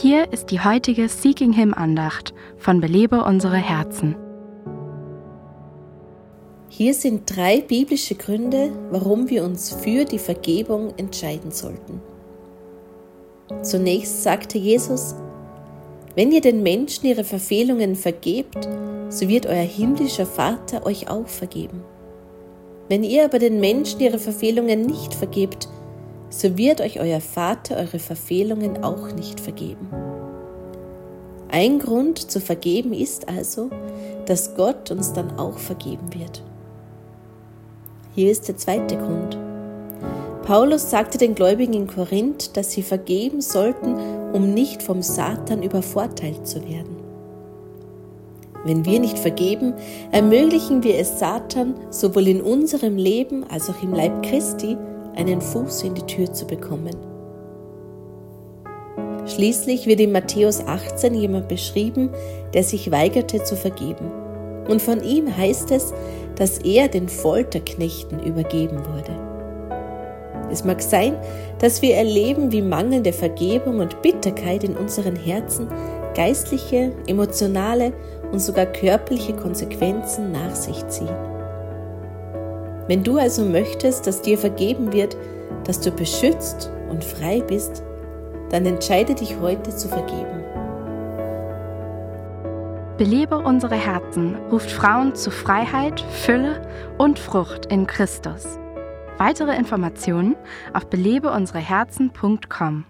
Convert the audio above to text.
Hier ist die heutige Seeking Him Andacht von Belebe unsere Herzen. Hier sind drei biblische Gründe, warum wir uns für die Vergebung entscheiden sollten. Zunächst sagte Jesus, wenn ihr den Menschen ihre Verfehlungen vergebt, so wird euer himmlischer Vater euch auch vergeben. Wenn ihr aber den Menschen ihre Verfehlungen nicht vergebt, so wird euch euer Vater eure Verfehlungen auch nicht vergeben. Ein Grund zu vergeben ist also, dass Gott uns dann auch vergeben wird. Hier ist der zweite Grund. Paulus sagte den Gläubigen in Korinth, dass sie vergeben sollten, um nicht vom Satan übervorteilt zu werden. Wenn wir nicht vergeben, ermöglichen wir es Satan, sowohl in unserem Leben als auch im Leib Christi, einen Fuß in die Tür zu bekommen. Schließlich wird in Matthäus 18 jemand beschrieben, der sich weigerte zu vergeben. Und von ihm heißt es, dass er den Folterknechten übergeben wurde. Es mag sein, dass wir erleben, wie mangelnde Vergebung und Bitterkeit in unseren Herzen geistliche, emotionale und sogar körperliche Konsequenzen nach sich ziehen. Wenn du also möchtest, dass dir vergeben wird, dass du beschützt und frei bist, dann entscheide dich heute zu vergeben. Belebe unsere Herzen ruft Frauen zu Freiheit, Fülle und Frucht in Christus. Weitere Informationen auf belebeunsereherzen.com.